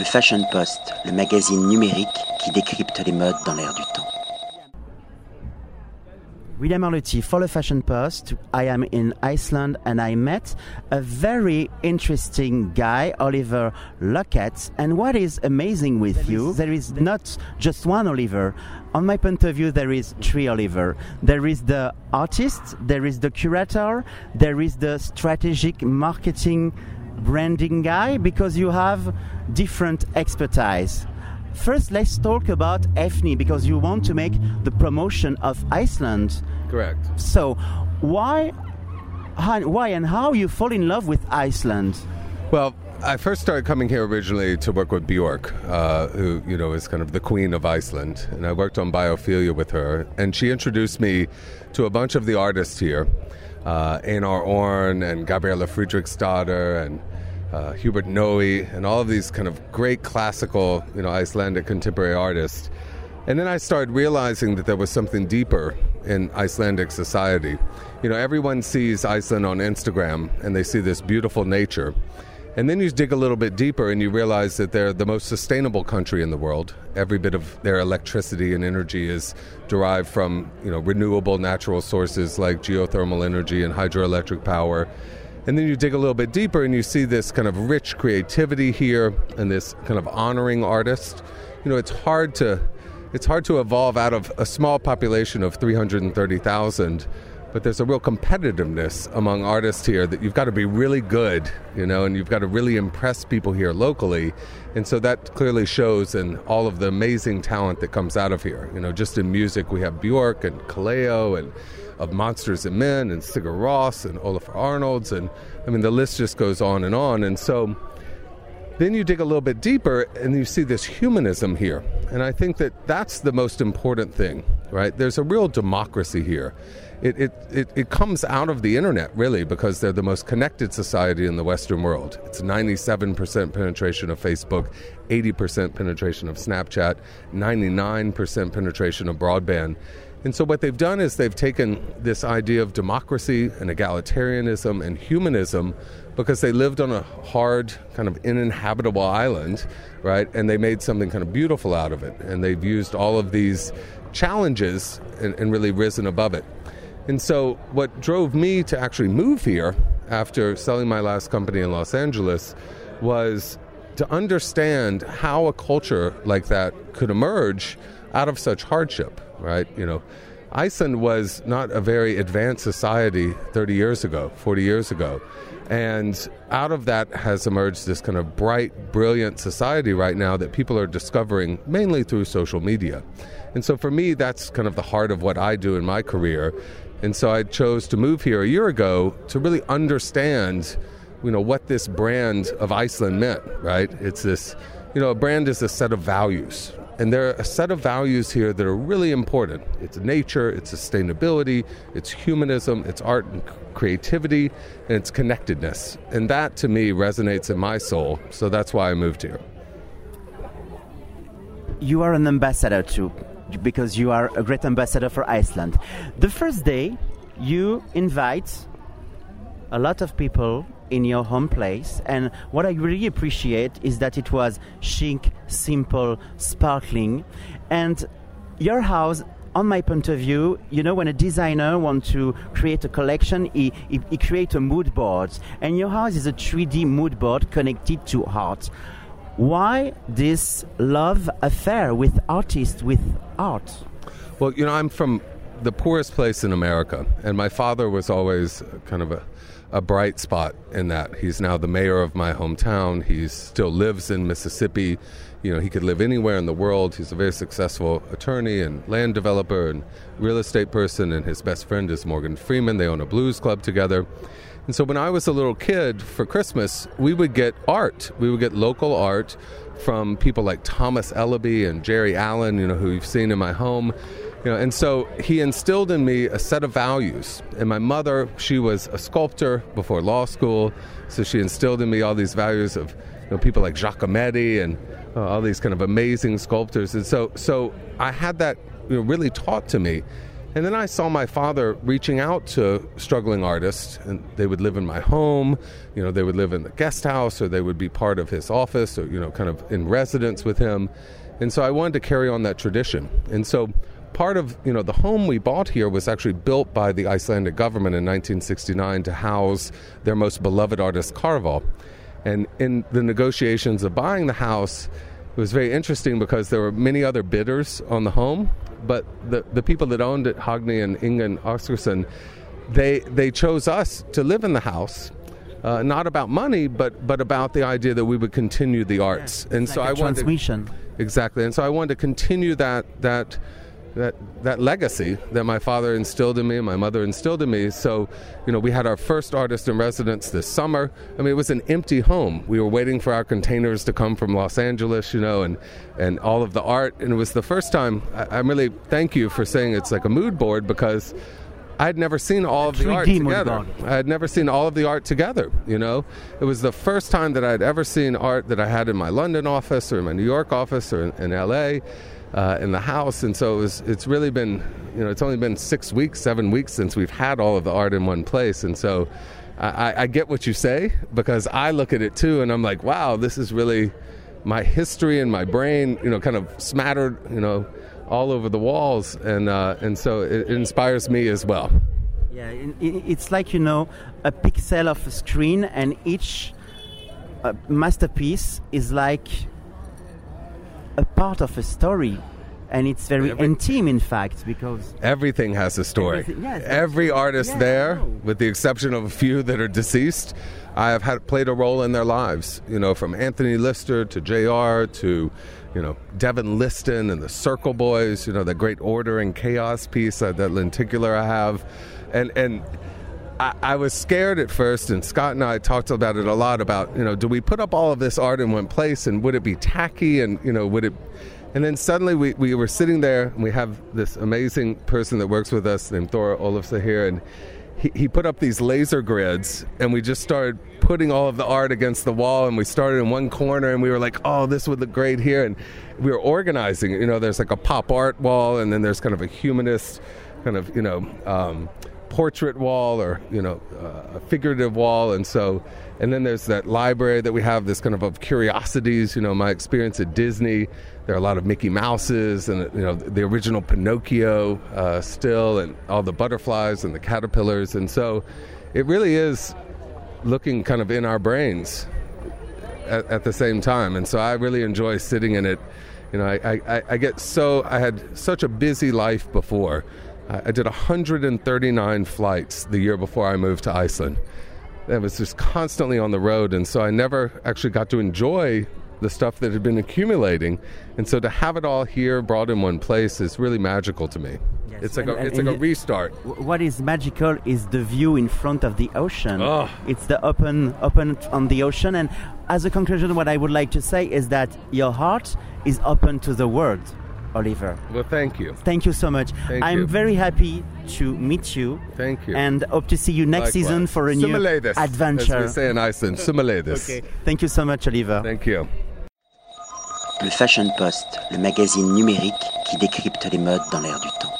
Le Fashion Post, le magazine numérique qui décrypte les modes dans l'air du temps. William Arlotti for the Fashion Post. I am in Iceland and I met a very interesting guy, Oliver Lockett. And what is amazing with there you, is, there is not just one Oliver. On my point of view, there is three Oliver. There is the artist, there is the curator, there is the strategic marketing branding guy, because you have different expertise. First, let's talk about Efni because you want to make the promotion of Iceland. Correct. So, why, why, and how you fall in love with Iceland? Well, I first started coming here originally to work with Bjork, uh, who you know is kind of the queen of Iceland, and I worked on biophilia with her, and she introduced me to a bunch of the artists here, uh, Einar Orn and Gabriela Fridriksdottir and uh, Hubert Noe, and all of these kind of great classical, you know, Icelandic contemporary artists. And then I started realizing that there was something deeper in Icelandic society. You know, everyone sees Iceland on Instagram and they see this beautiful nature. And then you dig a little bit deeper and you realize that they're the most sustainable country in the world. Every bit of their electricity and energy is derived from, you know, renewable natural sources like geothermal energy and hydroelectric power. And then you dig a little bit deeper and you see this kind of rich creativity here and this kind of honoring artist. You know, it's hard to it's hard to evolve out of a small population of 330,000 but there's a real competitiveness among artists here that you've got to be really good, you know, and you've got to really impress people here locally. And so that clearly shows in all of the amazing talent that comes out of here. You know, just in music, we have Bjork and Kaleo and of Monsters and Men and Sigur Rós and Olafur Arnalds. And I mean, the list just goes on and on. And so then you dig a little bit deeper and you see this humanism here. And I think that that's the most important thing, right? There's a real democracy here. It, it, it, it, comes out of the internet, really, because they're the most connected society in the Western world. It's 97% penetration of Facebook, 80% penetration of Snapchat, 99% penetration of broadband. And so, what they've done is they've taken this idea of democracy and egalitarianism and humanism because they lived on a hard, kind of uninhabitable island, right? And they made something kind of beautiful out of it. And they've used all of these challenges and, and really risen above it. And so, what drove me to actually move here after selling my last company in Los Angeles was to understand how a culture like that could emerge out of such hardship, right? You know, Iceland was not a very advanced society 30 years ago, 40 years ago. And out of that has emerged this kind of bright, brilliant society right now that people are discovering mainly through social media. And so for me, that's kind of the heart of what I do in my career. And so I chose to move here a year ago to really understand, you know, what this brand of Iceland meant, right? It's this, you know, a brand is a set of values, and there are a set of values here that are really important it's nature, it's sustainability, it's humanism, it's art and creativity, and it's connectedness. And that to me resonates in my soul. So that's why I moved here. You are an ambassador too, because you are a great ambassador for Iceland. The first day, you invite a lot of people in your home place. And what I really appreciate is that it was chic, simple, sparkling. And your house on my point of view, you know, when a designer wants to create a collection, he, he, he creates a mood board. And your house is a 3D mood board connected to art. Why this love affair with artists, with art? Well, you know, I'm from the poorest place in America, and my father was always kind of a a bright spot in that. He's now the mayor of my hometown. He still lives in Mississippi. You know, he could live anywhere in the world. He's a very successful attorney and land developer and real estate person, and his best friend is Morgan Freeman. They own a blues club together. And so when I was a little kid for Christmas, we would get art. We would get local art from people like Thomas Ellaby and Jerry Allen, you know, who you've seen in my home. You know, and so he instilled in me a set of values. And my mother, she was a sculptor before law school, so she instilled in me all these values of you know, people like Giacometti and uh, all these kind of amazing sculptors. And so, so I had that you know, really taught to me. And then I saw my father reaching out to struggling artists, and they would live in my home. You know, they would live in the guest house, or they would be part of his office, or you know, kind of in residence with him. And so I wanted to carry on that tradition. And so part of you know the home we bought here was actually built by the Icelandic government in 1969 to house their most beloved artist Kjarval. And in the negotiations of buying the house, it was very interesting because there were many other bidders on the home, but the, the people that owned it, Hogni and Ingen Oscarson, they, they chose us to live in the house. Uh, not about money, but but about the idea that we would continue the arts, and so like I wanted exactly, and so I wanted to continue that that that that legacy that my father instilled in me and my mother instilled in me. So, you know, we had our first artist in residence this summer. I mean, it was an empty home. We were waiting for our containers to come from Los Angeles, you know, and and all of the art. And it was the first time. I, I really thank you for saying it's like a mood board because. I had never seen all of the art together. I had never seen all of the art together. You know, it was the first time that I had ever seen art that I had in my London office or in my New York office or in, in L.A uh, in the house, and so it was, it's really been, you know, it's only been six weeks, seven weeks since we've had all of the art in one place, and so I, I get what you say because I look at it too, and I'm like, wow, this is really my history and my brain, you know, kind of smattered, you know, all over the walls, and uh, and so it, it inspires me as well. Yeah, it's like you know a pixel of a screen, and each uh, masterpiece is like a part of a story and it's very Every, intimate in fact because everything has a story. Yes, every artist there with the exception of a few that are deceased i have had played a role in their lives you know from anthony lister to jr to you know devin liston and the Cyrcle boys you know the great order and chaos piece uh, that lenticular i have. And and I, I, was scared at first, and Scott and I talked about it a lot. About you know, do we put up all of this art in one place, and would it be tacky, and you know, would it? And then suddenly we, we were sitting there, and we have this amazing person that works with us named Thora Olafsa here, and he, he put up these laser grids, and we just started putting all of the art against the wall, and we started in one corner, and we were like, oh, this would look great here, and we were organizing. You know, there's like a pop art wall, and then there's kind of a humanist kind of you know. Um, portrait wall or you know uh, a figurative wall. And so and then there's that library that we have this kind of of curiosities you know my experience at disney. There are a lot of mickey mouses and you know the original pinocchio uh, still and all the butterflies and the caterpillars. And so it really is looking kind of in our brains at, at the same time. And so i really enjoy sitting in it. You know I, I, I get so i had such a busy life before I did 139 flights the year before I moved to Iceland. I was just constantly on the road, and so I never actually got to enjoy the stuff that had been accumulating. And so to have it all here brought in one place is really magical to me. Yes. It's like and, a, it's like a restart. What is magical is the view in front of the ocean. Oh. It's the open open on the ocean and as a conclusion what I would like to say is that your heart is open to the world. Oliver. Well, thank you. Thank you so much. Thank I'm you. very happy to meet you. Thank you. And hope to see you next Likewise. season for a new adventure. As we say in Iceland, Sömuleiðis. okay. Thank you so much, Oliver. Thank you. Le Fashion Post, le magazine numérique qui décrypte les modes dans l'air du temps.